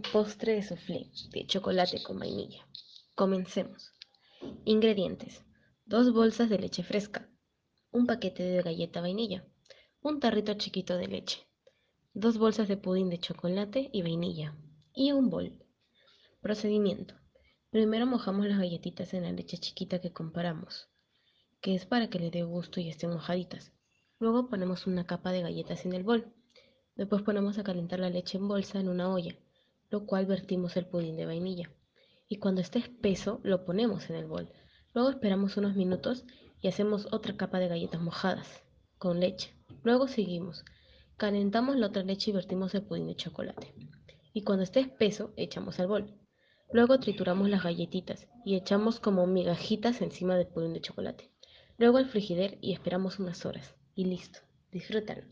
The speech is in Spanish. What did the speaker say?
postre de soufflé de chocolate con vainilla. Comencemos. Ingredientes. Dos bolsas de leche fresca, un paquete de galleta vainilla, un tarrito chiquito de leche, dos bolsas de pudín de chocolate y vainilla y un bol. Procedimiento. Primero mojamos las galletitas en la leche chiquita que comparamos, que es para que le dé gusto y estén mojaditas. Luego ponemos una capa de galletas en el bol. Después ponemos a calentar la leche en bolsa en una olla, lo cual vertimos el pudín de vainilla. Y cuando esté espeso, lo ponemos en el bol. Luego esperamos unos minutos y hacemos otra capa de galletas mojadas con leche. Luego seguimos. Calentamos la otra leche y vertimos el pudín de chocolate. Y cuando esté espeso, echamos al bol. Luego trituramos las galletitas y echamos como migajitas encima del pudín de chocolate. Luego al frigider y esperamos unas horas. Y listo. Disfrútalo.